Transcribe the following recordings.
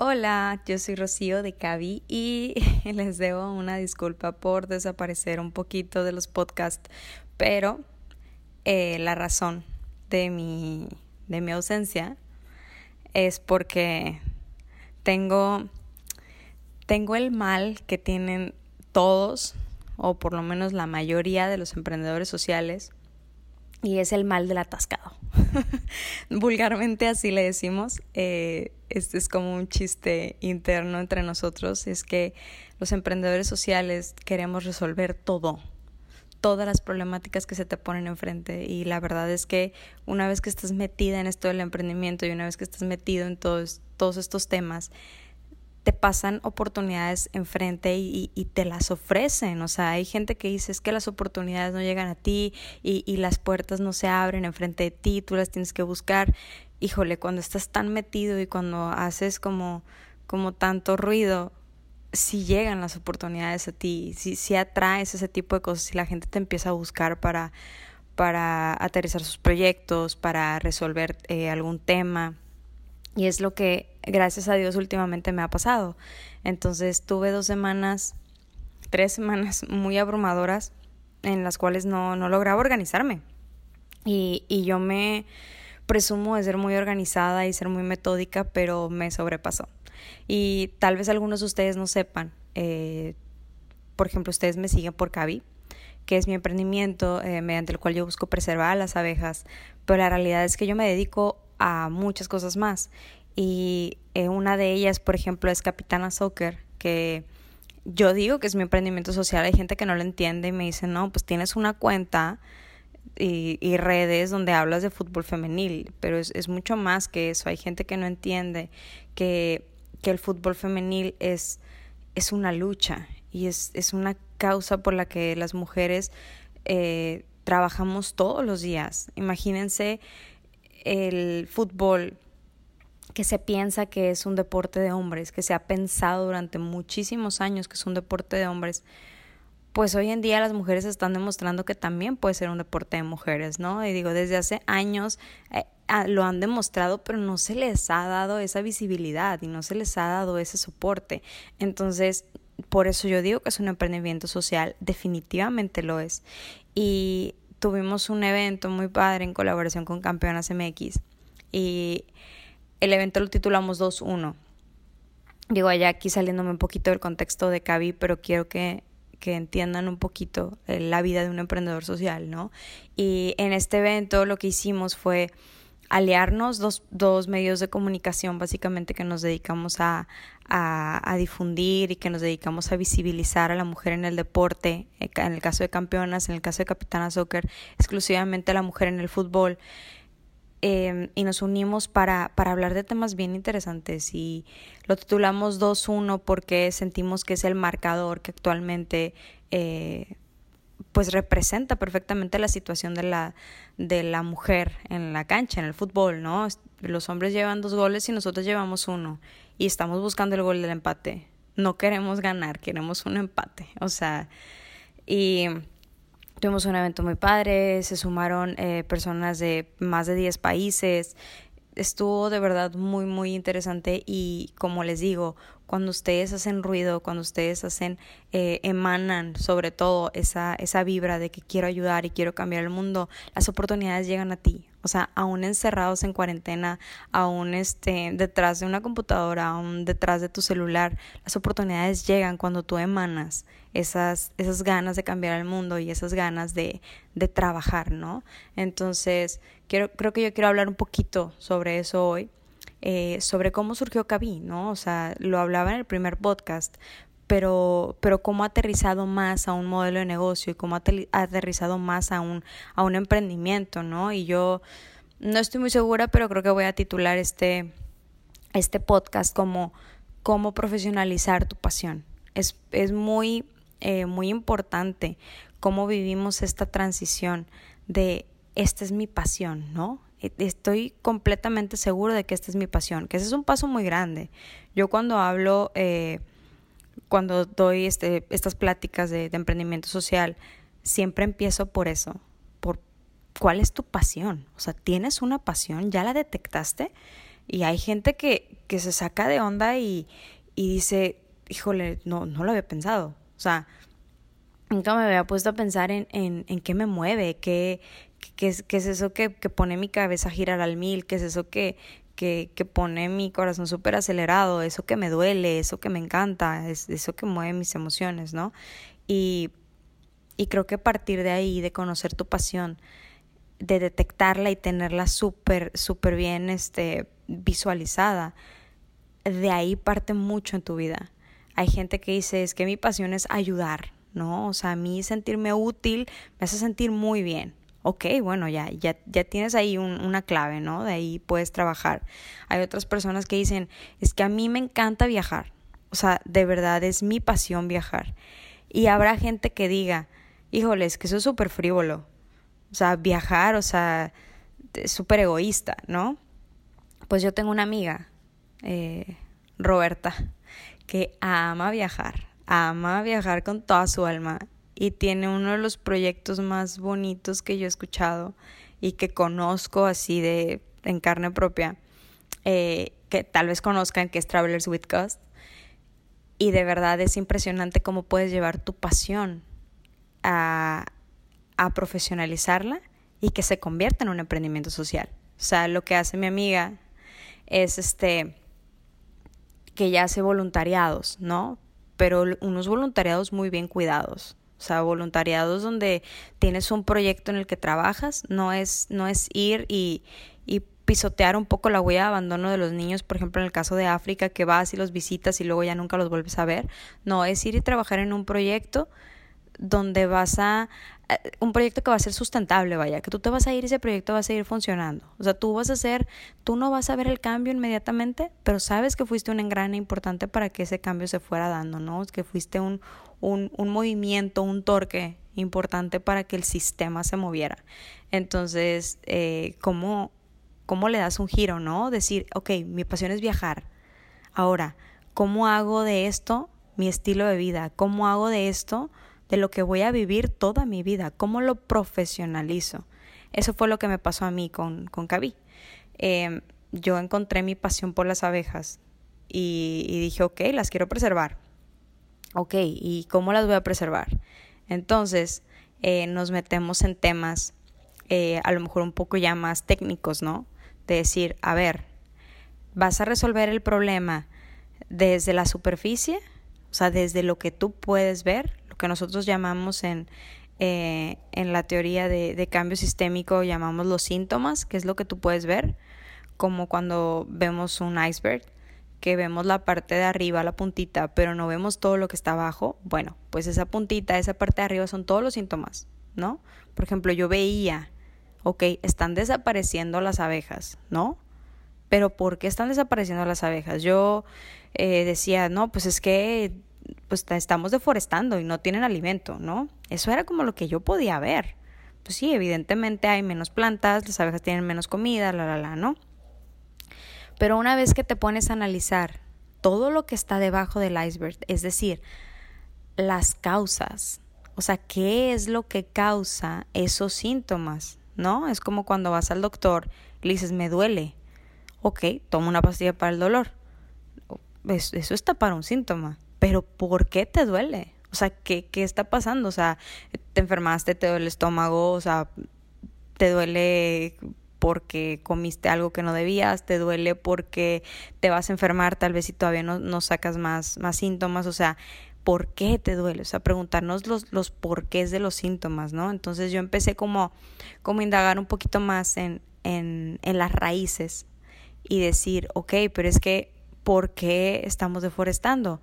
Hola, yo soy Rocío de Cavi y les debo una disculpa por desaparecer un poquito de los podcasts, pero eh, la razón de mi, de mi ausencia es porque tengo, tengo el mal que tienen todos, o por lo menos la mayoría de los emprendedores sociales, y es el mal del atascado. Vulgarmente así le decimos. Eh, este es como un chiste interno entre nosotros. Es que los emprendedores sociales queremos resolver todo, todas las problemáticas que se te ponen enfrente. Y la verdad es que una vez que estás metida en esto del emprendimiento y una vez que estás metido en todos, todos estos temas, te pasan oportunidades enfrente y, y, te las ofrecen. O sea, hay gente que dice es que las oportunidades no llegan a ti y, las puertas no se abren enfrente de ti, tú las tienes que buscar. Híjole, cuando estás tan metido y cuando haces como, como tanto ruido, si llegan las oportunidades a ti, si, si atraes ese tipo de cosas, si la gente te empieza a buscar para, para aterrizar sus proyectos, para resolver eh, algún tema. Y es lo que gracias a Dios últimamente me ha pasado. Entonces tuve dos semanas, tres semanas muy abrumadoras en las cuales no, no lograba organizarme. Y, y yo me presumo de ser muy organizada y ser muy metódica, pero me sobrepasó. Y tal vez algunos de ustedes no sepan, eh, por ejemplo, ustedes me siguen por Cavi, que es mi emprendimiento eh, mediante el cual yo busco preservar a las abejas, pero la realidad es que yo me dedico a muchas cosas más y eh, una de ellas, por ejemplo, es Capitana Soccer, que yo digo que es mi emprendimiento social. Hay gente que no lo entiende y me dice, no, pues tienes una cuenta y, redes donde hablas de fútbol femenil, pero es, es, mucho más que eso. Hay gente que no entiende que, que el fútbol femenil es, es una lucha y es, es una causa por la que las mujeres eh, trabajamos todos los días. Imagínense el fútbol que se piensa que es un deporte de hombres, que se ha pensado durante muchísimos años que es un deporte de hombres, pues hoy en día las mujeres están demostrando que también puede ser un deporte de mujeres, ¿no? Y digo, desde hace años eh, lo han demostrado, pero no se les ha dado esa visibilidad y no se les ha dado ese soporte. Entonces, por eso yo digo que es un emprendimiento social, definitivamente lo es. Y tuvimos un evento muy padre en colaboración con Campeonas MX y el evento lo titulamos 2-1. Digo, allá aquí saliéndome un poquito del contexto de Cavi, pero quiero que, que entiendan un poquito eh, la vida de un emprendedor social, ¿no? Y en este evento lo que hicimos fue aliarnos dos, dos medios de comunicación básicamente que nos dedicamos a, a, difundir y que nos dedicamos a visibilizar a la mujer en el deporte, eh, en el caso de campeonas, en el caso de Capitana Soccer, exclusivamente a la mujer en el fútbol. Eh, y nos unimos para, para hablar de temas bien interesantes y lo titulamos 2-1 porque sentimos que es el marcador que actualmente eh, pues representa perfectamente la situación de la, de la mujer en la cancha, en el fútbol, ¿no? Los hombres llevan dos goles y nosotros llevamos uno y estamos buscando el gol del empate. No queremos ganar, queremos un empate. O sea, y Tuvimos un evento muy padre, se sumaron eh, personas de más de 10 países. Estuvo de verdad muy, muy interesante y como les digo, cuando ustedes hacen ruido, cuando ustedes hacen, eh, emanan sobre todo esa, esa vibra de que quiero ayudar y quiero cambiar el mundo, las oportunidades llegan a ti. O sea, aún encerrados en cuarentena, aún este, detrás de una computadora, aún detrás de tu celular, las oportunidades llegan cuando tú emanas esas, esas ganas de cambiar el mundo y esas ganas de, de trabajar, ¿no? Entonces, creo que yo quiero hablar un poquito sobre eso hoy, eh, sobre cómo surgió Cabi, ¿no? O sea, lo hablaba en el primer podcast, pero, pero cómo ha aterrizado más a un modelo de negocio y cómo ha aterrizado más a un, a un emprendimiento, ¿no? Y yo no estoy muy segura, pero creo que voy a titular este, este podcast como cómo profesionalizar tu pasión. Es, es muy, eh, muy importante cómo vivimos esta transición de esta es mi pasión, ¿no? E, estoy completamente seguro de que esta es mi pasión, que ese es un paso muy grande. Yo cuando hablo... Eh, cuando doy este, estas pláticas de, de emprendimiento social, siempre empiezo por eso, por cuál es tu pasión. O sea, ¿tienes una pasión? ¿Ya la detectaste? Y hay gente que, que se saca de onda y, y dice, híjole, no, no lo había pensado. O sea, nunca me había puesto a pensar en, en, en qué me mueve, qué, qué, es, qué es eso que, que, pone mi cabeza a girar al mil, qué es eso que, que, que pone mi corazón súper acelerado, eso que me duele, eso que me encanta, es eso que mueve mis emociones, ¿no? Y, y creo que partir de ahí, de conocer tu pasión, de detectarla y tenerla súper, súper bien este, visualizada, de ahí parte mucho en tu vida. Hay gente que dice, es que mi pasión es ayudar, ¿no? O sea, a mí sentirme útil me hace sentir muy bien. Ok, bueno, ya, ya, ya tienes ahí un, una clave, ¿no? De ahí puedes trabajar. Hay otras personas que dicen, es que a mí me encanta viajar. O sea, de verdad es mi pasión viajar. Y habrá gente que diga, híjole, es que eso es súper frívolo. O sea, viajar, o sea, es súper egoísta, ¿no? Pues yo tengo una amiga, eh, Roberta, que ama viajar, ama viajar con toda su alma y tiene uno de los proyectos más bonitos que yo he escuchado y que conozco así de en carne propia, eh, que tal vez conozcan que es Travelers with Cost. Y de verdad es impresionante cómo puedes llevar tu pasión a, a profesionalizarla y que se convierta en un emprendimiento social. O sea, lo que hace mi amiga es este que ella hace voluntariados, ¿no? Pero unos voluntariados muy bien cuidados. O sea, voluntariados donde tienes un proyecto en el que trabajas, no es, no es ir y, y pisotear un poco la huella de abandono de los niños, por ejemplo, en el caso de África, que vas y los visitas y luego ya nunca los vuelves a ver. No, es ir y trabajar en un proyecto donde vas a eh, un proyecto que va a ser sustentable, vaya, que tú te vas a ir y ese proyecto va a seguir funcionando. O sea, tú vas a hacer, tú no vas a ver el cambio inmediatamente, pero sabes que fuiste un engrane importante para que ese cambio se fuera dando, ¿no? Que fuiste un, un, un movimiento, un torque importante para que el sistema se moviera. Entonces, eh, ¿cómo, ¿cómo le das un giro, no? Decir, ok, mi pasión es viajar. Ahora, ¿cómo hago de esto mi estilo de vida? ¿Cómo hago de esto de lo que voy a vivir toda mi vida, cómo lo profesionalizo. Eso fue lo que me pasó a mí con, con Cabi. Em, yo encontré mi pasión por las abejas y, dije, ok, las quiero preservar. Ok, ¿y cómo las voy a preservar? Entonces eh, nos metemos en temas eh, a lo mejor un poco ya más técnicos, ¿no? De decir, a ver, vas a resolver el problema desde la superficie, o sea, desde lo que tú puedes ver, que nosotros llamamos en, eh, en la teoría de, de, cambio sistémico, llamamos los síntomas, que es lo que tú puedes ver, como cuando vemos un iceberg, que vemos la parte de arriba, la puntita, pero no vemos todo lo que está abajo. Bueno, pues esa puntita, esa parte de arriba son todos los síntomas, ¿no? Por ejemplo, yo veía, ok, están desapareciendo las abejas, ¿no? Pero ¿por qué están desapareciendo las abejas? Yo eh, decía, no, pues es que pues estamos deforestando y no tienen alimento, ¿no? Eso era como lo que yo podía ver. Pues sí, evidentemente hay menos plantas, las abejas tienen menos comida, la, la, la, ¿no? Pero una vez que te pones a analizar todo lo que está debajo del iceberg, es decir, las causas, o sea, ¿qué es lo que causa esos síntomas? ¿No? Es como cuando vas al doctor y le dices, me duele. Ok, toma una pastilla para el dolor. Eso está para un síntoma pero ¿por qué te duele? O sea, ¿qué, ¿qué está pasando? O sea, te enfermaste, te duele el estómago, o sea, te duele porque comiste algo que no debías, te duele porque te vas a enfermar tal vez si todavía no, no sacas más, más síntomas, o sea, ¿por qué te duele? O sea, preguntarnos los, los porqués de los síntomas, ¿no? Entonces yo empecé como, como indagar un poquito más en, en, en las raíces y decir, ok, pero es que, ¿por qué estamos deforestando?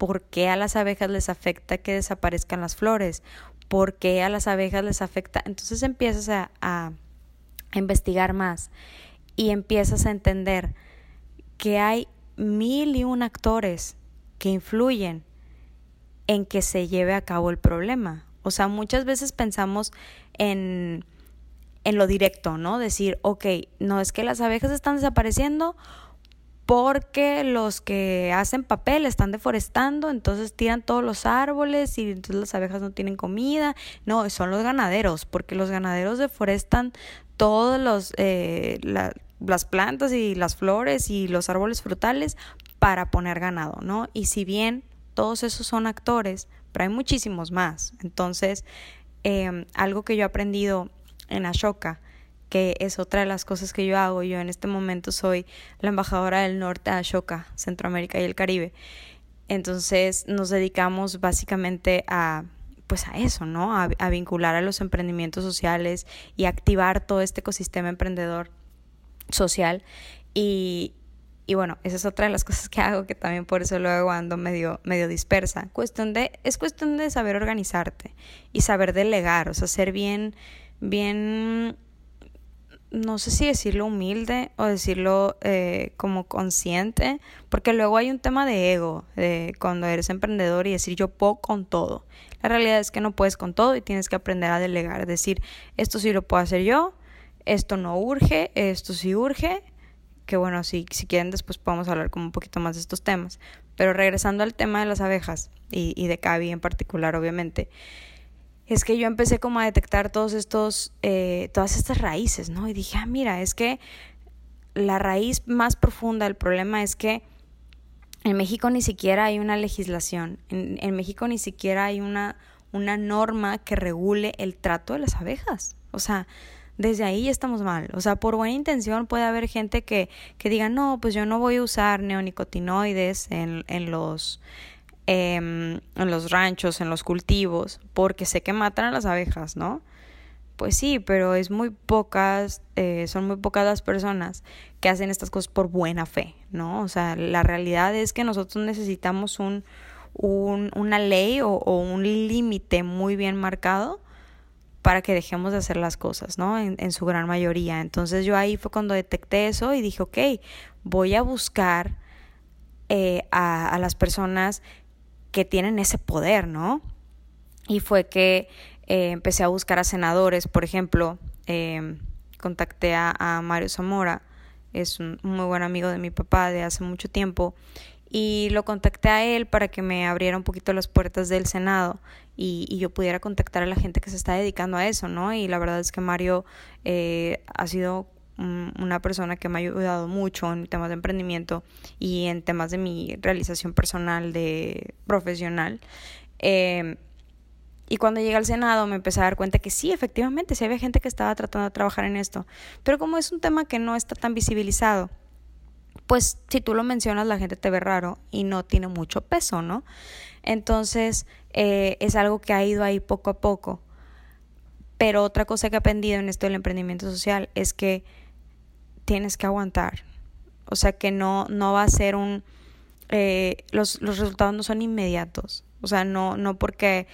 ¿Por qué a las abejas les afecta que desaparezcan las flores? ¿Por qué a las abejas les afecta? Entonces empiezas a, investigar más y empiezas a entender que hay mil y un actores que influyen en que se lleve a cabo el problema. O sea, muchas veces pensamos en, en lo directo, ¿no? Decir, ok, no es que las abejas están desapareciendo porque los que hacen papel están deforestando, entonces tiran todos los árboles y entonces las abejas no tienen comida. No, son los ganaderos, porque los ganaderos deforestan todos los, eh, las plantas y las flores y los árboles frutales para poner ganado, ¿no? Y si bien todos esos son actores, pero hay muchísimos más. Entonces, em, algo que yo he aprendido en Ashoka, que es otra de las cosas que yo hago, yo en este momento soy la embajadora del norte de Ashoka, Centroamérica y el Caribe. Entonces nos dedicamos básicamente a pues a eso, ¿no? A, a, vincular a los emprendimientos sociales y activar todo este ecosistema emprendedor social. Y, y bueno, esa es otra de las cosas que hago, que también por eso luego ando medio, medio dispersa. Cuestión de, es cuestión de saber organizarte y saber delegar, o sea, ser bien, bien, no sé si decirlo humilde o decirlo eh, como consciente, porque luego hay un tema de ego, de cuando eres emprendedor y decir yo puedo con todo. La realidad es que no puedes con todo y tienes que aprender a delegar, decir esto sí lo puedo hacer yo, esto no urge, esto sí urge, que bueno, si, si quieren después podemos hablar como un poquito más de estos temas. Pero regresando al tema de las abejas y, y de Cavi en particular, obviamente, es que yo empecé como a detectar todos estos, eh, todas estas raíces, ¿no? Y dije, ah, mira, es que la raíz más profunda del problema es que en México ni siquiera hay una legislación, en, en México ni siquiera hay una, una norma que regule el trato de las abejas. O sea, desde ahí estamos mal. O sea, por buena intención puede haber gente que, que diga, no, pues yo no voy a usar neonicotinoides en, en los em, en los ranchos, en los cultivos, porque sé que matan a las abejas, ¿no? Pues sí, pero es muy pocas, eh, son muy pocas las personas que hacen estas cosas por buena fe, ¿no? O sea, la realidad es que nosotros necesitamos un, un una ley o, un límite muy bien marcado para que dejemos de hacer las cosas, ¿no? En, su gran mayoría. Entonces yo ahí fue cuando detecté eso y dije, ok, voy a buscar eh, a, las personas que tienen ese poder, ¿no? Y fue que eh, empecé a buscar a senadores, por ejemplo, eh, contacté a, Mario Zamora, es un muy buen amigo de mi papá de hace mucho tiempo, y lo contacté a él para que me abriera un poquito las puertas del Senado y, y, yo pudiera contactar a la gente que se está dedicando a eso, ¿no? Y la verdad es que Mario eh, ha sido un, una persona que me ha ayudado mucho en temas de emprendimiento y en temas de mi realización personal, de profesional. Eh, y cuando llegué al Senado me empecé a dar cuenta que sí, efectivamente, sí había gente que estaba tratando de trabajar en esto, pero como es un tema que no está tan visibilizado, pues si tú lo mencionas la gente te ve raro y no tiene mucho peso, ¿no? Entonces eh, es algo que ha ido ahí poco a poco. Pero otra cosa que he aprendido en esto del emprendimiento social es que tienes que aguantar. O sea que no, no va a ser un... Eh, los, los resultados no son inmediatos. O sea, no, no porque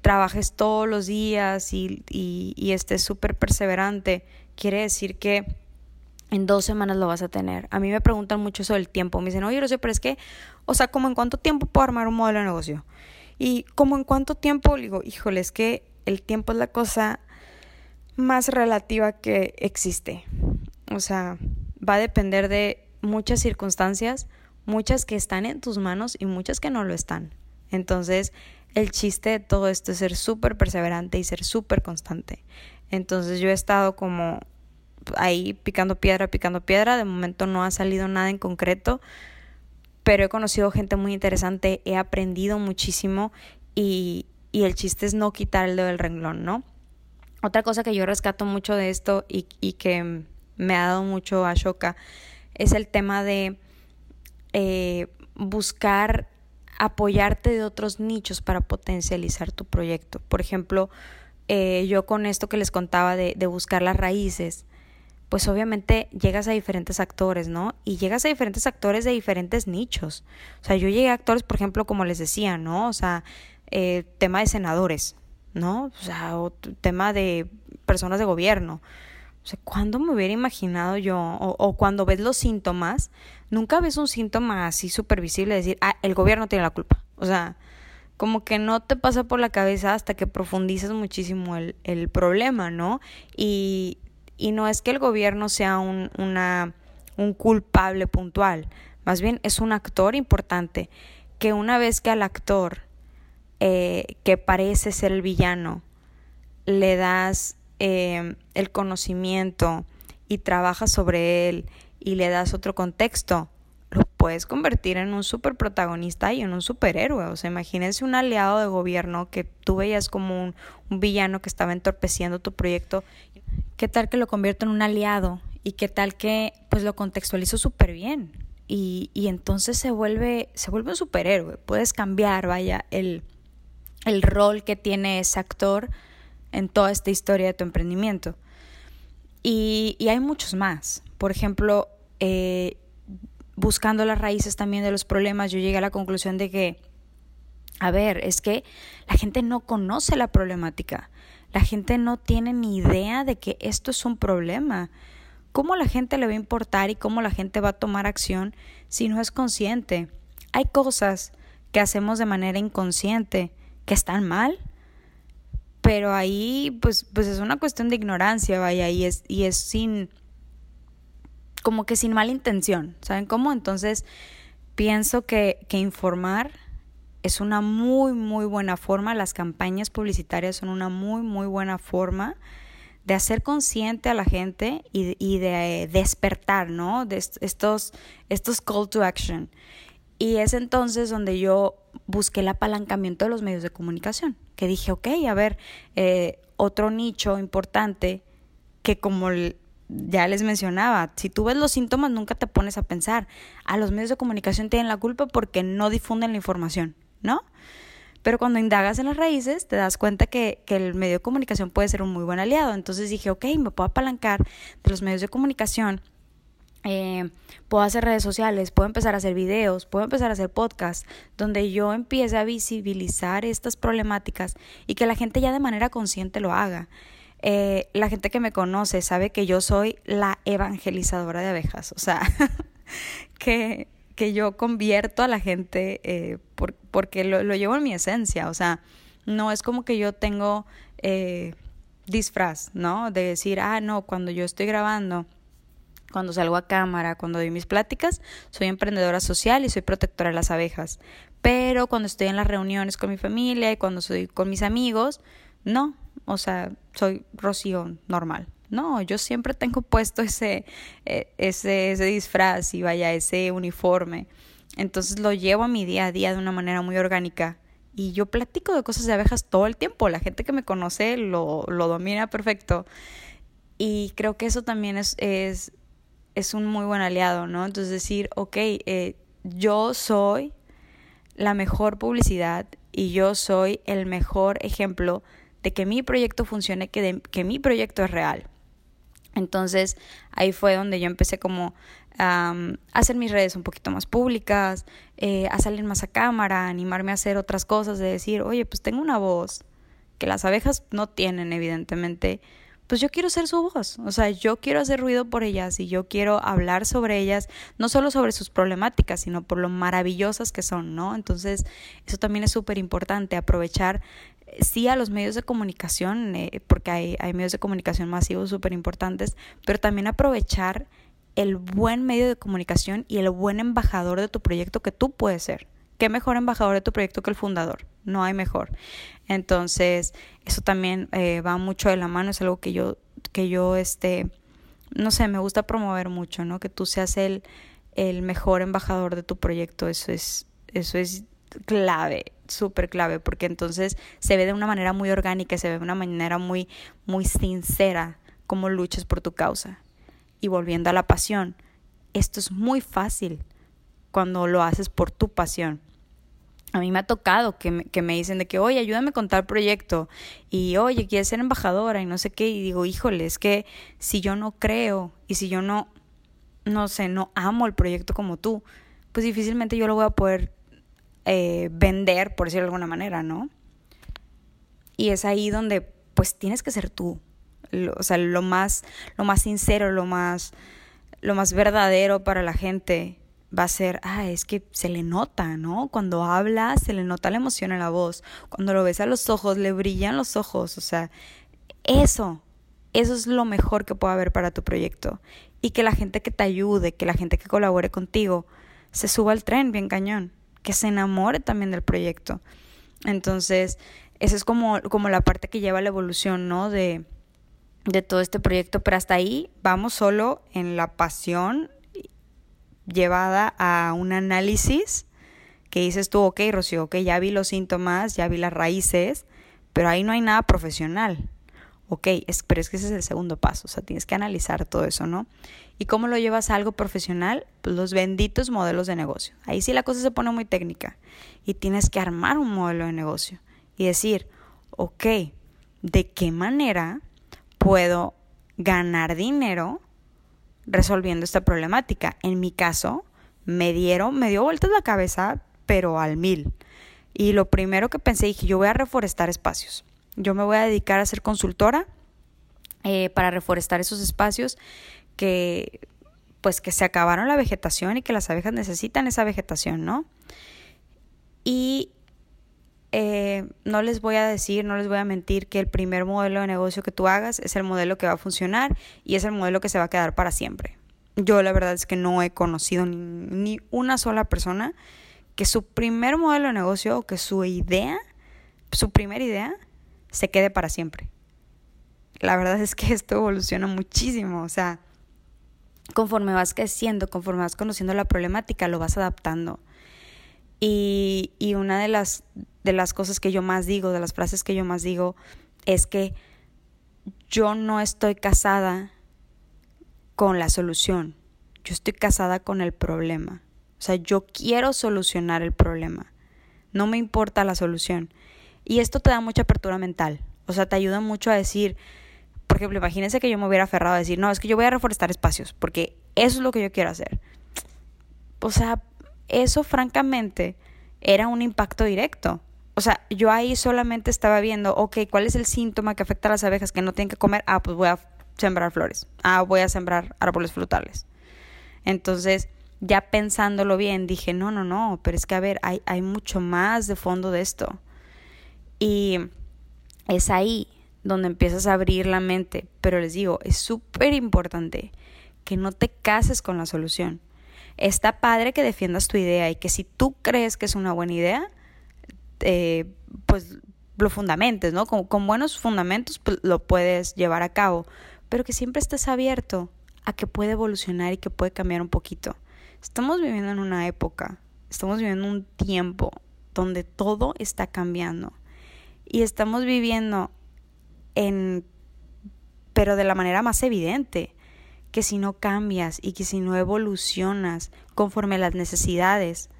trabajes todos los días y, y, y estés súper perseverante, quiere decir que en dos semanas lo vas a tener. A mí me preguntan mucho eso del tiempo. Me dicen, oye, Rocío, pero es que, o sea, ¿cómo en cuánto tiempo puedo armar un modelo de negocio? Y como en cuánto tiempo, digo, híjole, es que el tiempo es la cosa más relativa que existe. O sea, va a depender de muchas circunstancias, muchas que están en tus manos y muchas que no lo están. Entonces, el chiste de todo esto es ser súper perseverante y ser súper constante. Entonces, yo he estado como ahí picando piedra, picando piedra. De momento no ha salido nada en concreto, pero he conocido gente muy interesante, he aprendido muchísimo y, y el chiste es no quitar el dedo del renglón, ¿no? Otra cosa que yo rescato mucho de esto y, y que me ha dado mucho a Shoka es el tema de eh, buscar apoyarte de otros nichos para potencializar tu proyecto. Por ejemplo, eh, yo con esto que les contaba de, de buscar las raíces, pues obviamente llegas a diferentes actores, ¿no? Y llegas a diferentes actores de diferentes nichos. O sea, yo llegué a actores, por ejemplo, como les decía, ¿no? O sea, eh, tema de senadores, ¿no? O sea, o tema de personas de gobierno. O sea, ¿cuándo me hubiera imaginado yo? O, cuando ves los síntomas, nunca ves un síntoma así súper visible de decir, ah, el gobierno tiene la culpa. O sea, como que no te pasa por la cabeza hasta que profundizas muchísimo el, el problema, ¿no? Y, y no es que el gobierno sea un, una, un culpable puntual, más bien es un actor importante que una vez que al actor eh, que parece ser el villano le das eh, el conocimiento y trabajas sobre él y le das otro contexto, lo puedes convertir en un super protagonista y en un superhéroe. O sea, imagínense un aliado de gobierno que tú veías como un, un villano que estaba entorpeciendo tu proyecto. ¿Qué tal que lo convierto en un aliado? ¿Y qué tal que pues lo contextualizo súper bien? Y, y, entonces se vuelve, se vuelve un superhéroe. Puedes cambiar, vaya, el, el rol que tiene ese actor en toda esta historia de tu emprendimiento. Y, hay muchos más. Por ejemplo, eh, buscando las raíces también de los problemas, yo llegué a la conclusión de que, a ver, es que la gente no conoce la problemática. La gente no tiene ni idea de que esto es un problema. ¿Cómo la gente le va a importar y cómo la gente va a tomar acción si no es consciente? Hay cosas que hacemos de manera inconsciente que están mal, pero ahí pues, pues es una cuestión de ignorancia, vaya, y es, y es sin, como que sin mala intención, ¿saben cómo? Entonces pienso que, que informar es una muy, muy buena forma, las campañas publicitarias son una muy, muy buena forma de hacer consciente a la gente y, y de despertar, ¿no? De estos, estos call to action. Y es entonces donde yo busqué el apalancamiento de los medios de comunicación, que dije, ok, a ver, eh, otro nicho importante que como ya les mencionaba, si tú ves los síntomas nunca te pones a pensar, a los medios de comunicación tienen la culpa porque no difunden la información, ¿no? Pero cuando indagas en las raíces, te das cuenta que, que, el medio de comunicación puede ser un muy buen aliado. Entonces dije, ok, me puedo apalancar de los medios de comunicación eh, puedo hacer redes sociales, puedo empezar a hacer videos, puedo empezar a hacer podcasts, donde yo empiece a visibilizar estas problemáticas y que la gente ya de manera consciente lo haga. Eh, la gente que me conoce sabe que yo soy la evangelizadora de abejas, o sea, que, que yo convierto a la gente eh, porque lo, lo, llevo en mi esencia, o sea, no es como que yo tengo eh, disfraz, ¿no? De decir, ah, no, cuando yo estoy grabando cuando salgo a cámara, cuando doy mis pláticas, soy emprendedora social y soy protectora de las abejas. Pero cuando estoy en las reuniones con mi familia y cuando estoy con mis amigos, no, o sea, soy Rocío normal. No, yo siempre tengo puesto ese, eh, ese, ese disfraz y vaya, ese uniforme. Entonces lo llevo a mi día a día de una manera muy orgánica. Y yo platico de cosas de abejas todo el tiempo. La gente que me conoce lo, lo domina perfecto. Y creo que eso también es, es es un muy buen aliado, ¿no? Entonces decir, ok, eh, yo soy la mejor publicidad y yo soy el mejor ejemplo de que mi proyecto funcione, que, que mi proyecto es real. Entonces ahí fue donde yo empecé como a hacer mis redes un poquito más públicas, eh, a salir más a cámara, a animarme a hacer otras cosas, de decir, oye, pues tengo una voz que las abejas no tienen evidentemente, pues yo quiero ser su voz, o sea, yo quiero hacer ruido por ellas y yo quiero hablar sobre ellas, no solo sobre sus problemáticas, sino por lo maravillosas que son, ¿no? Entonces, eso también es súper importante, aprovechar eh, sí a los medios de comunicación, eh, porque hay, hay medios de comunicación masivos súper importantes, pero también aprovechar el buen medio de comunicación y el buen embajador de tu proyecto que tú puedes ser. ¿Qué mejor embajador de tu proyecto que el fundador? No hay mejor. Entonces, eso también eh, va mucho de la mano, es algo que yo, que yo, este, no sé, me gusta promover mucho, ¿no? Que tú seas el, el mejor embajador de tu proyecto, eso es, eso es clave, súper clave, porque entonces se ve de una manera muy orgánica, se ve de una manera muy, muy sincera cómo luchas por tu causa. Y volviendo a la pasión, esto es muy fácil cuando lo haces por tu pasión. A mí me ha tocado que me, dicen de que, oye, ayúdame con tal proyecto y, oye, quieres ser embajadora y no sé qué. Y digo, híjole, es que si yo no creo y si yo no, no sé, no amo el proyecto como tú, pues difícilmente yo lo voy a poder eh, vender, por decirlo de alguna manera, ¿no? Y es ahí donde, pues, tienes que ser tú. o sea, lo más, lo más sincero, lo más, lo más verdadero para la gente va a ser, ah, es que se le nota, ¿no? Cuando habla, se le nota la emoción en la voz. Cuando lo ves a los ojos, le brillan los ojos. O sea, eso, eso es lo mejor que puede haber para tu proyecto. Y que la gente que te ayude, que la gente que colabore contigo, se suba al tren bien cañón. Que se enamore también del proyecto. Entonces, esa es como, como la parte que lleva la evolución, ¿no? De, de todo este proyecto, pero hasta ahí vamos solo en la pasión llevada a un análisis que dices tú, ok, Rocío, ok, ya vi los síntomas, ya vi las raíces, pero ahí no hay nada profesional. Ok, pero es que ese es el segundo paso, o sea, tienes que analizar todo eso, ¿no? ¿Y cómo lo llevas a algo profesional? Pues los benditos modelos de negocio. Ahí sí la cosa se pone muy técnica y tienes que armar un modelo de negocio y decir, ok, ¿de qué manera puedo ganar dinero resolviendo esta problemática? En mi caso, me dieron, me dio vueltas la cabeza, pero al mil. Y lo primero que pensé, dije, yo voy a reforestar espacios. Yo me voy a dedicar a ser consultora eh, para reforestar esos espacios que pues que se acabaron la vegetación y que las abejas necesitan esa vegetación, ¿no? Y eh, no les voy a decir, no les voy a mentir que el primer modelo de negocio que tú hagas es el modelo que va a funcionar y es el modelo que se va a quedar para siempre. Yo la verdad es que no he conocido ni, ni una sola persona que su primer modelo de negocio o que su idea, su primera idea, se quede para siempre. La verdad es que esto evoluciona muchísimo, o sea, conforme vas creciendo, conforme vas conociendo la problemática, lo vas adaptando. Y, una de las, de las cosas que yo más digo, de las frases que yo más digo, es que yo no estoy casada con la solución, yo estoy casada con el problema. O sea, yo quiero solucionar el problema. No me importa la solución. Y esto te da mucha apertura mental. O sea, te ayuda mucho a decir, por ejemplo, imagínense que yo me hubiera aferrado a decir, no, es que yo voy a reforestar espacios, porque eso es lo que yo quiero hacer. O sea, eso francamente era un impacto directo. O sea, yo ahí solamente estaba viendo, ok, ¿cuál es el síntoma que afecta a las abejas que no tienen que comer? Ah, pues voy a sembrar flores. Ah, voy a sembrar árboles frutales. Entonces, ya pensándolo bien, dije, no, no, no, pero es que a ver, hay, hay mucho más de fondo de esto. Y es ahí donde empiezas a abrir la mente. Pero les digo, es súper importante que no te cases con la solución. Está padre que defiendas tu idea y que si tú crees que es una buena idea, eh, pues lo fundamentes, ¿no? Con, buenos fundamentos pues, lo puedes llevar a cabo, pero que siempre estés abierto a que puede evolucionar y que puede cambiar un poquito. Estamos viviendo en una época, estamos viviendo un tiempo donde todo está cambiando y estamos viviendo en, pero de la manera más evidente, que si no cambias y que si no evolucionas conforme las necesidades,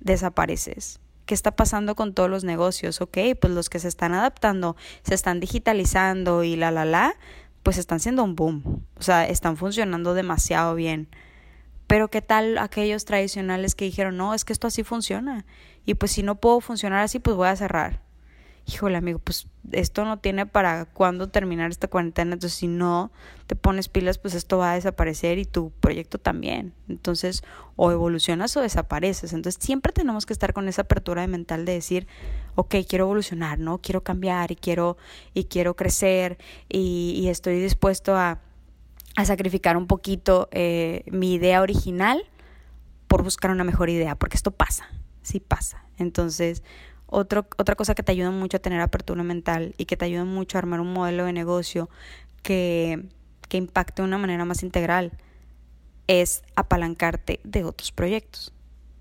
desapareces. ¿Qué está pasando con todos los negocios? Ok, pues los que se están adaptando, se están digitalizando y la, la, la, pues están siendo un boom. O sea, están funcionando demasiado bien. Pero ¿qué tal aquellos tradicionales que dijeron, no, es que esto así funciona? Y pues si no puedo funcionar así, pues voy a cerrar híjole amigo, pues esto no tiene para cuándo terminar esta cuarentena, entonces si no te pones pilas, pues esto va a desaparecer y tu proyecto también. Entonces, o evolucionas o desapareces. Entonces, siempre tenemos que estar con esa apertura de mental de decir, ok, quiero evolucionar, ¿no? Quiero cambiar y quiero, y quiero crecer y, estoy dispuesto a, a sacrificar un poquito eh, mi idea original por buscar una mejor idea, porque esto pasa, sí pasa. Entonces, otra cosa que te ayuda mucho a tener apertura mental y que te ayuda mucho a armar un modelo de negocio que, que impacte de una manera más integral es apalancarte de otros proyectos.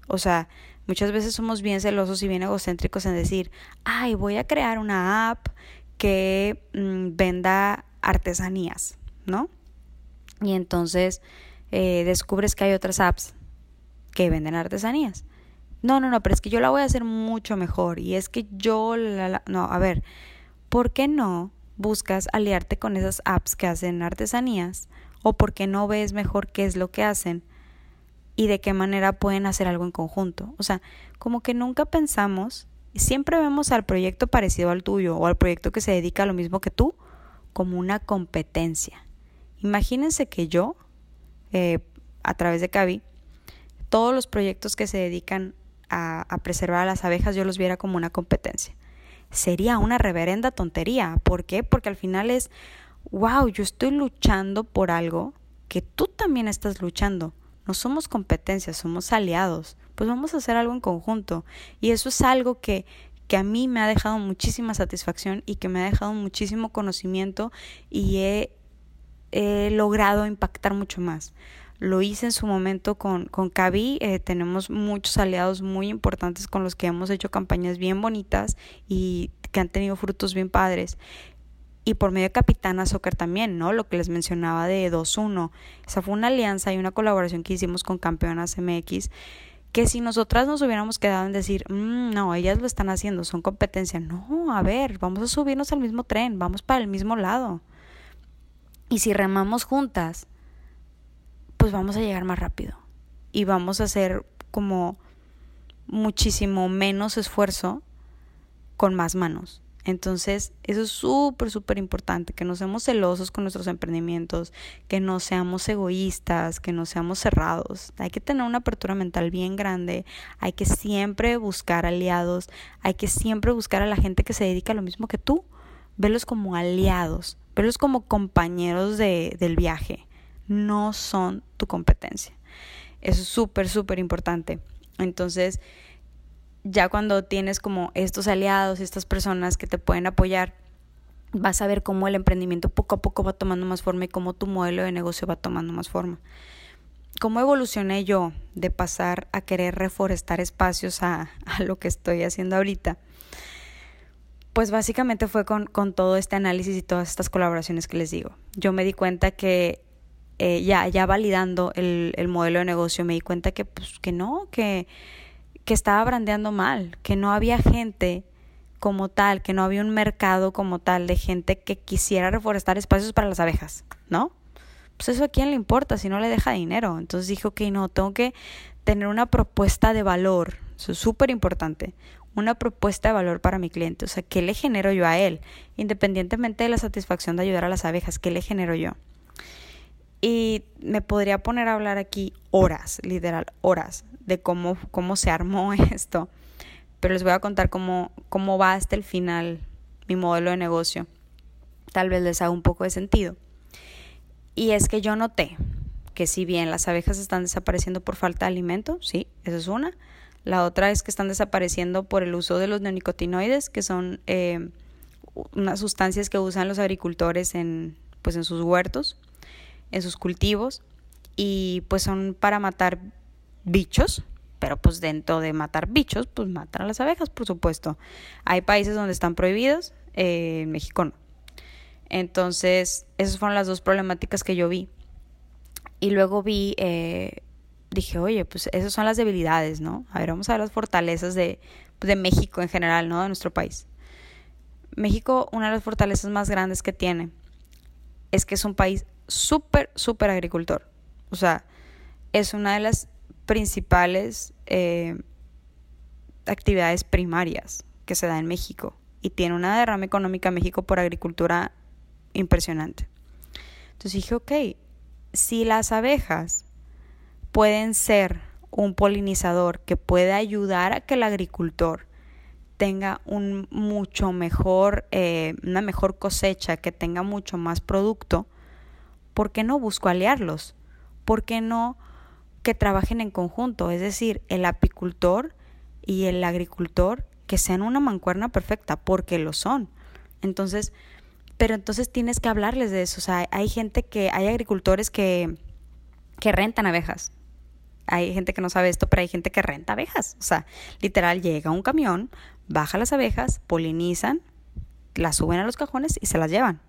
O sea, muchas veces somos bien celosos y bien egocéntricos en decir, ay, voy a crear una app que mm, venda artesanías, ¿no? Y entonces eh, descubres que hay otras apps que venden artesanías. No, no, no, pero es que yo la voy a hacer mucho mejor. Y es que yo, la, no, a ver, ¿por qué no buscas aliarte con esas apps que hacen artesanías? ¿O por qué no ves mejor qué es lo que hacen? Y de qué manera pueden hacer algo en conjunto. O sea, como que nunca pensamos, siempre vemos al proyecto parecido al tuyo o al proyecto que se dedica a lo mismo que tú como una competencia. Imagínense que yo, eh, a través de Cavi, todos los proyectos que se dedican a, preservar a las abejas yo los viera como una competencia. Sería una reverenda tontería. ¿Por qué? Porque al final es, wow, yo estoy luchando por algo que tú también estás luchando. No somos competencias, somos aliados. Pues vamos a hacer algo en conjunto. Y eso es algo que, que a mí me ha dejado muchísima satisfacción y que me ha dejado muchísimo conocimiento y he, logrado impactar mucho más. Lo hice en su momento con, con Cavi, eh, tenemos muchos aliados muy importantes con los que hemos hecho campañas bien bonitas y que han tenido frutos bien padres y por medio de Capitana Soccer también, ¿no? Lo que les mencionaba de 2-1. Esa fue una alianza y una colaboración que hicimos con Campeonas MX, que si nosotras nos hubiéramos quedado en decir, mm, no, ellas lo están haciendo, son competencia. No, a ver, vamos a subirnos al mismo tren, vamos para el mismo lado. Y si remamos juntas, pues vamos a llegar más rápido. Y vamos a hacer como muchísimo menos esfuerzo con más manos. Entonces, eso es súper, súper importante, que no seamos celosos con nuestros emprendimientos, que no seamos egoístas, que no seamos cerrados. Hay que tener una apertura mental bien grande, hay que siempre buscar aliados, hay que siempre buscar a la gente que se dedica a lo mismo que tú. Velos como aliados, velos como compañeros de, del viaje, no son tu competencia. Eso es súper, súper importante. Entonces, ya cuando tienes como estos aliados, estas personas que te pueden apoyar, vas a ver cómo el emprendimiento poco a poco va tomando más forma y cómo tu modelo de negocio va tomando más forma. ¿Cómo evolucioné yo de pasar a querer reforestar espacios a, lo que estoy haciendo ahorita? Pues básicamente fue con, todo este análisis y todas estas colaboraciones que les digo. Yo me di cuenta que eh, ya, ya validando el, el modelo de negocio, me di cuenta que, pues, que no, que que estaba brandeando mal, que no había gente como tal, que no había un mercado como tal de gente que quisiera reforestar espacios para las abejas, ¿no? Pues eso a quién le importa si no le deja dinero. Entonces dije, ok, no, tengo que tener una propuesta de valor, eso es súper importante, una propuesta de valor para mi cliente, o sea, ¿qué le genero yo a él? Independientemente de la satisfacción de ayudar a las abejas, ¿qué le genero yo? Y me podría poner a hablar aquí horas, literal, horas, de cómo, cómo se armó esto. Pero les voy a contar cómo, cómo va hasta el final mi modelo de negocio. Tal vez les haga un poco de sentido. Y es que yo noté que si bien las abejas están desapareciendo por falta de alimento, sí, eso es una. La otra es que están desapareciendo por el uso de los neonicotinoides, que son eh, unas sustancias que usan los agricultores en, pues en sus huertos, en sus cultivos, y pues son para matar bichos, pero pues dentro de matar bichos, pues matan a las abejas, por supuesto. Hay países donde están prohibidos, eh, en México no. Entonces, esas fueron las dos problemáticas que yo vi. Y luego vi, eh, dije, oye, pues esas son las debilidades, ¿no? A ver, vamos a ver las fortalezas de, de México en general, ¿no? De nuestro país. México, una de las fortalezas más grandes que tiene es que es un país súper, súper agricultor. O sea, es una de las principales eh, actividades primarias que se da en México y tiene una derrama económica México por agricultura impresionante. Entonces dije, ok, si las abejas pueden ser un polinizador que puede ayudar a que el agricultor tenga un mucho mejor, eh, una mejor cosecha, que tenga mucho más producto, ¿por qué no busco aliarlos? ¿Por qué no que trabajen en conjunto, es decir, el apicultor y el agricultor que sean una mancuerna perfecta, porque lo son. Entonces, pero entonces tienes que hablarles de eso. O sea, hay gente que, hay agricultores que, que rentan abejas. Hay gente que no sabe esto, pero hay gente que renta abejas. O sea, literal llega un camión, baja las abejas, polinizan, las suben a los cajones y se las llevan.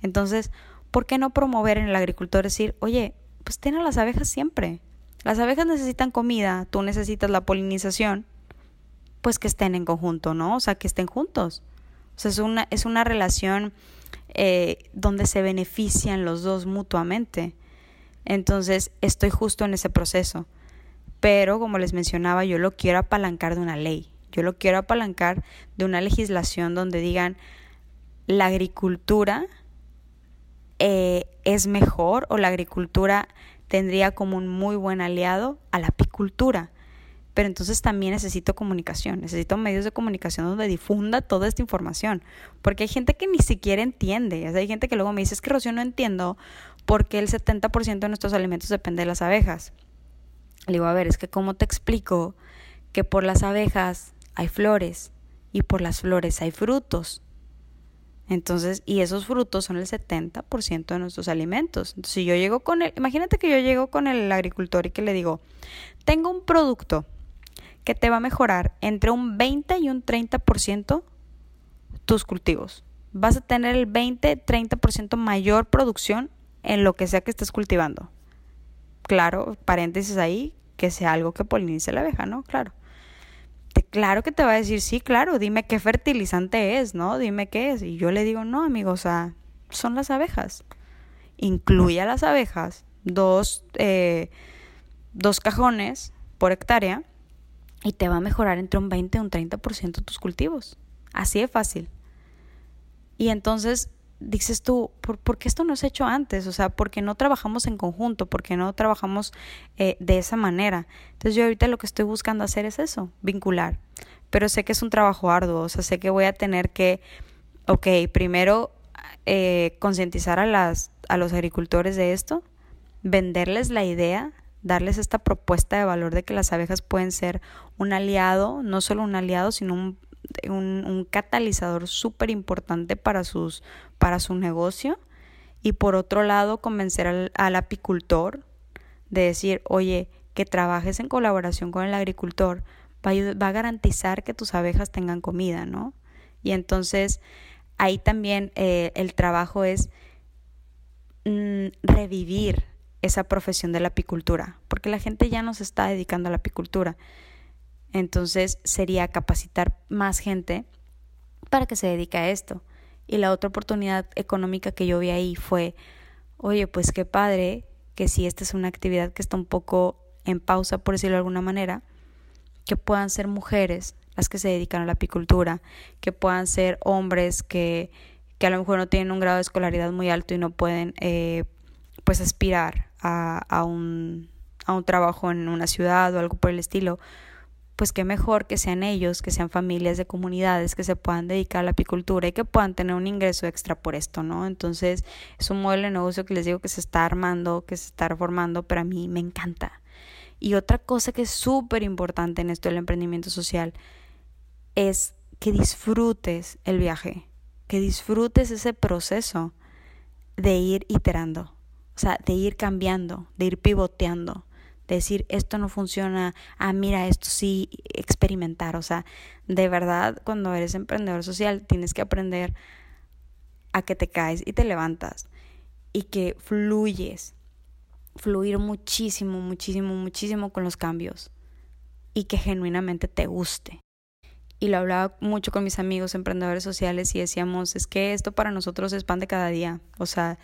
Entonces, ¿por qué no promover en el agricultor decir, oye, pues ten a las abejas siempre? Las abejas necesitan comida, tú necesitas la polinización, pues que estén en conjunto, ¿no? O sea, que estén juntos. O sea, es una, es una relación eh, donde se benefician los dos mutuamente. Entonces, estoy justo en ese proceso. Pero, como les mencionaba, yo lo quiero apalancar de una ley. Yo lo quiero apalancar de una legislación donde digan la agricultura eh, es mejor o la agricultura tendría como un muy buen aliado a la apicultura. Pero entonces también necesito comunicación, necesito medios de comunicación donde difunda toda esta información, porque hay gente que ni siquiera entiende, hay gente que luego me dice, es que Rocío no entiendo por qué el 70% de nuestros alimentos depende de las abejas. Le digo, a ver, es que cómo te explico que por las abejas hay flores y por las flores hay frutos. Entonces, y esos frutos son el 70% de nuestros alimentos. Si yo llego con el, imagínate que yo llego con el agricultor y que le digo, tengo un producto que te va a mejorar entre un 20 y un 30% tus cultivos. Vas a tener el 20-30% mayor producción en lo que sea que estés cultivando. Claro, paréntesis ahí, que sea algo que polinice la abeja, ¿no? Claro. Claro que te va a decir, sí, claro, dime qué fertilizante es, ¿no? Dime qué es. Y yo le digo, no, amigo, o sea, son las abejas. Incluye a las abejas dos, eh, dos cajones por hectárea y te va a mejorar entre un 20 y un 30% tus cultivos. Así de fácil. Y entonces dices tú, ¿por, qué esto no se ha hecho antes? O sea, ¿por qué no trabajamos en conjunto? ¿Por qué no trabajamos eh, de esa manera? Entonces yo ahorita lo que estoy buscando hacer es eso, vincular. Pero sé que es un trabajo arduo, o sea, sé que voy a tener que, ok, primero eh, concientizar a, las, a los agricultores de esto, venderles la idea, darles esta propuesta de valor de que las abejas pueden ser un aliado, no solo un aliado, sino un un, catalizador súper importante para, sus, para su negocio. Y por otro lado, convencer al, al apicultor de decir, oye, que trabajes en colaboración con el agricultor va a, va garantizar que tus abejas tengan comida, ¿no? Y entonces ahí también eh, el trabajo es mm, revivir esa profesión de la apicultura, porque la gente ya no se está dedicando a la apicultura. Entonces sería capacitar más gente para que se dedique a esto. Y la otra oportunidad económica que yo vi ahí fue, oye, pues qué padre que si esta es una actividad que está un poco en pausa, por decirlo de alguna manera, que puedan ser mujeres las que se dedican a la apicultura, que puedan ser hombres que, que a lo mejor no tienen un grado de escolaridad muy alto y no pueden eh, pues aspirar a, a, un, a un trabajo en una ciudad o algo por el estilo, pues qué mejor que sean ellos, que sean familias de comunidades que se puedan dedicar a la apicultura y que puedan tener un ingreso extra por esto, ¿no? Entonces es un modelo de negocio que les digo que se está armando, que se está formando, pero a mí me encanta. Y otra cosa que es súper importante en esto del emprendimiento social es que disfrutes el viaje, que disfrutes ese proceso de ir iterando, o sea, de ir cambiando, de ir pivoteando decir esto no funciona, ah, mira, esto sí, experimentar. O sea, de verdad, cuando eres emprendedor social, tienes que aprender a que te caes y te levantas y que fluyes, fluir muchísimo, muchísimo, muchísimo con los cambios y que genuinamente te guste. Y lo hablaba mucho con mis amigos emprendedores sociales y decíamos, es que esto para nosotros es pan de cada día. O sea,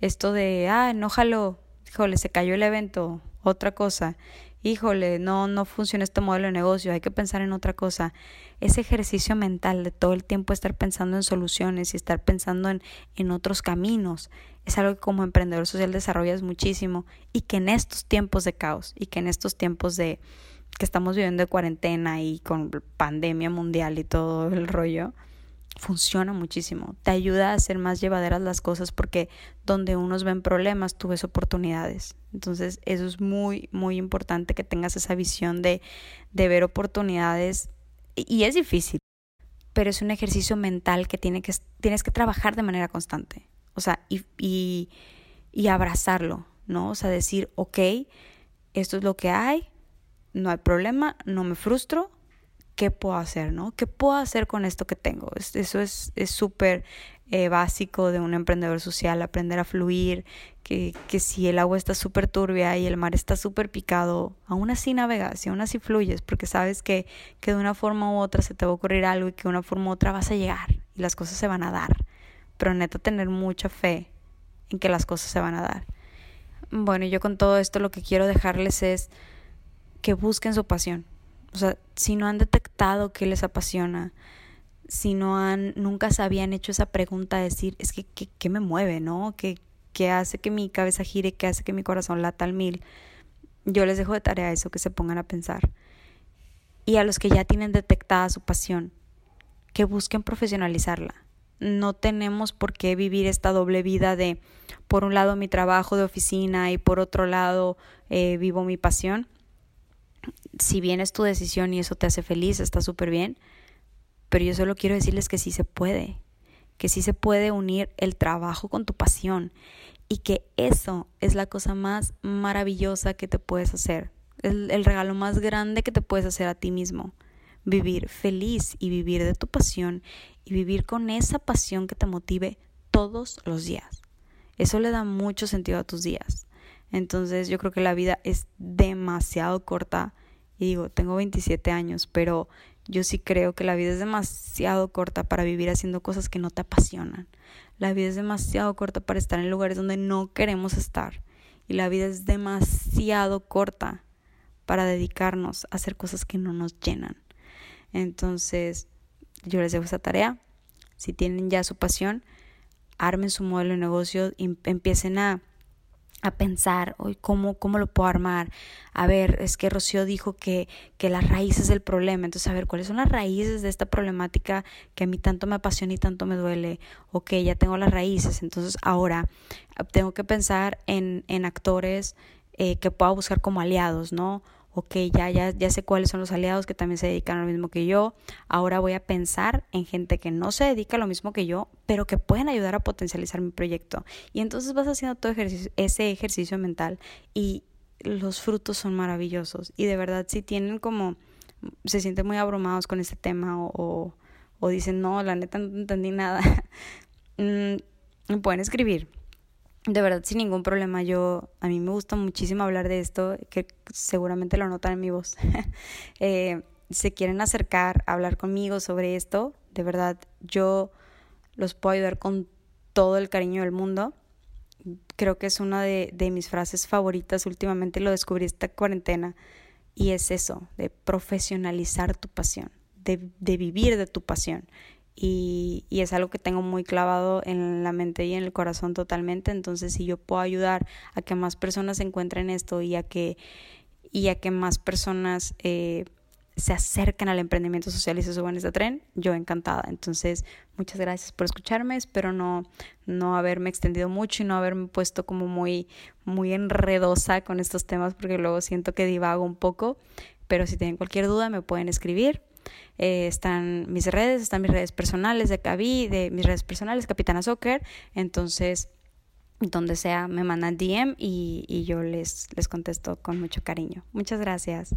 esto de, ah, enójalo, híjole, se cayó el evento, otra cosa, híjole, no, no funciona este modelo de negocio, hay que pensar en otra cosa. Ese ejercicio mental de todo el tiempo estar pensando en soluciones y estar pensando en, en otros caminos, es algo que como emprendedor social desarrollas muchísimo y que en estos tiempos de caos y que en estos tiempos de que estamos viviendo de cuarentena y con pandemia mundial y todo el rollo, funciona muchísimo. Te ayuda a hacer más llevaderas las cosas porque donde unos ven problemas, tú ves oportunidades. Entonces, eso es muy, muy importante que tengas esa visión de, de ver oportunidades. Y es difícil, pero es un ejercicio mental que, tiene que tienes que trabajar de manera constante. O sea, y, y, y abrazarlo, ¿no? O sea, decir, ok, esto es lo que hay, no hay problema, no me frustro, qué puedo hacer, ¿no? ¿Qué puedo hacer con esto que tengo? Eso es súper eh, básico de un emprendedor social, aprender a fluir, que, si el agua está súper turbia y el mar está súper picado, aún así navegas y aún así fluyes, porque sabes que, de una forma u otra se te va a ocurrir algo y que de una forma u otra vas a llegar y las cosas se van a dar. Pero neta tener mucha fe en que las cosas se van a dar. Bueno, yo con todo esto lo que quiero dejarles es que busquen su pasión o sea, si no han detectado qué les apasiona, si no han, nunca se habían hecho esa pregunta de decir, es que, ¿qué, me mueve, no? ¿Qué, ¿Qué hace que mi cabeza gire? ¿Qué hace que mi corazón lata al mil? Yo les dejo de tarea eso, que se pongan a pensar. Y a los que ya tienen detectada su pasión, que busquen profesionalizarla. No tenemos por qué vivir esta doble vida de, por un lado, mi trabajo de oficina y por otro lado, eh, vivo mi pasión si bien es tu decisión y eso te hace feliz, está súper bien, pero yo solo quiero decirles que sí se puede, que sí se puede unir el trabajo con tu pasión y que eso es la cosa más maravillosa que te puedes hacer, el, el regalo más grande que te puedes hacer a ti mismo vivir feliz y vivir de tu pasión y vivir con esa pasión que te motive todos los días. Eso le da mucho sentido a tus días. Entonces yo creo que la vida es demasiado corta y digo, tengo 27 años, pero yo sí creo que la vida es demasiado corta para vivir haciendo cosas que no te apasionan. La vida es demasiado corta para estar en lugares donde no queremos estar. Y la vida es demasiado corta para dedicarnos a hacer cosas que no nos llenan. Entonces, yo les dejo esa tarea. Si tienen ya su pasión, armen su modelo de negocio y empiecen a, a pensar, hoy ¿cómo, ¿cómo lo puedo armar? A ver, es que Rocío dijo que, que las raíces del problema. Entonces, a ver, ¿cuáles son las raíces de esta problemática que a mí tanto me apasiona y tanto me duele? Ok, ya tengo las raíces. Entonces, ahora tengo que pensar en, en actores eh, que pueda buscar como aliados, ¿no? Ok, ya, ya, ya sé cuáles son los aliados que también se dedican a lo mismo que yo, ahora voy a pensar en gente que no se dedica a lo mismo que yo, pero que pueden ayudar a potencializar mi proyecto. Y entonces vas haciendo todo ese ejercicio mental y los frutos son maravillosos. Y de verdad, si tienen como, se sienten muy abrumados con este tema o, o, dicen, no, la neta no entendí nada, mm, pueden escribir de verdad sin ningún problema. Yo, a mí me gusta muchísimo hablar de esto, que seguramente lo notan en mi voz. eh, se quieren acercar hablar conmigo sobre esto, de verdad, yo los puedo ayudar con todo el cariño del mundo. Creo que es una de, de mis frases favoritas. Últimamente lo descubrí esta cuarentena. Y es eso, de profesionalizar tu pasión, de, de vivir de tu pasión y, y, es algo que tengo muy clavado en la mente y en el corazón totalmente. Entonces, si yo puedo ayudar a que más personas encuentren esto y a que, y a que más personas eh, se acerquen al emprendimiento social y se suban a este tren, yo encantada. Entonces, muchas gracias por escucharme. Espero no, no haberme extendido mucho y no haberme puesto como muy, muy enredosa con estos temas porque luego siento que divago un poco. Pero si tienen cualquier duda, me pueden escribir. Eh, están mis redes, están mis redes personales de Cabi, de mis redes personales, Capitana Soccer. Entonces, donde sea, me mandan DM y, y yo les, les contesto con mucho cariño. Muchas gracias.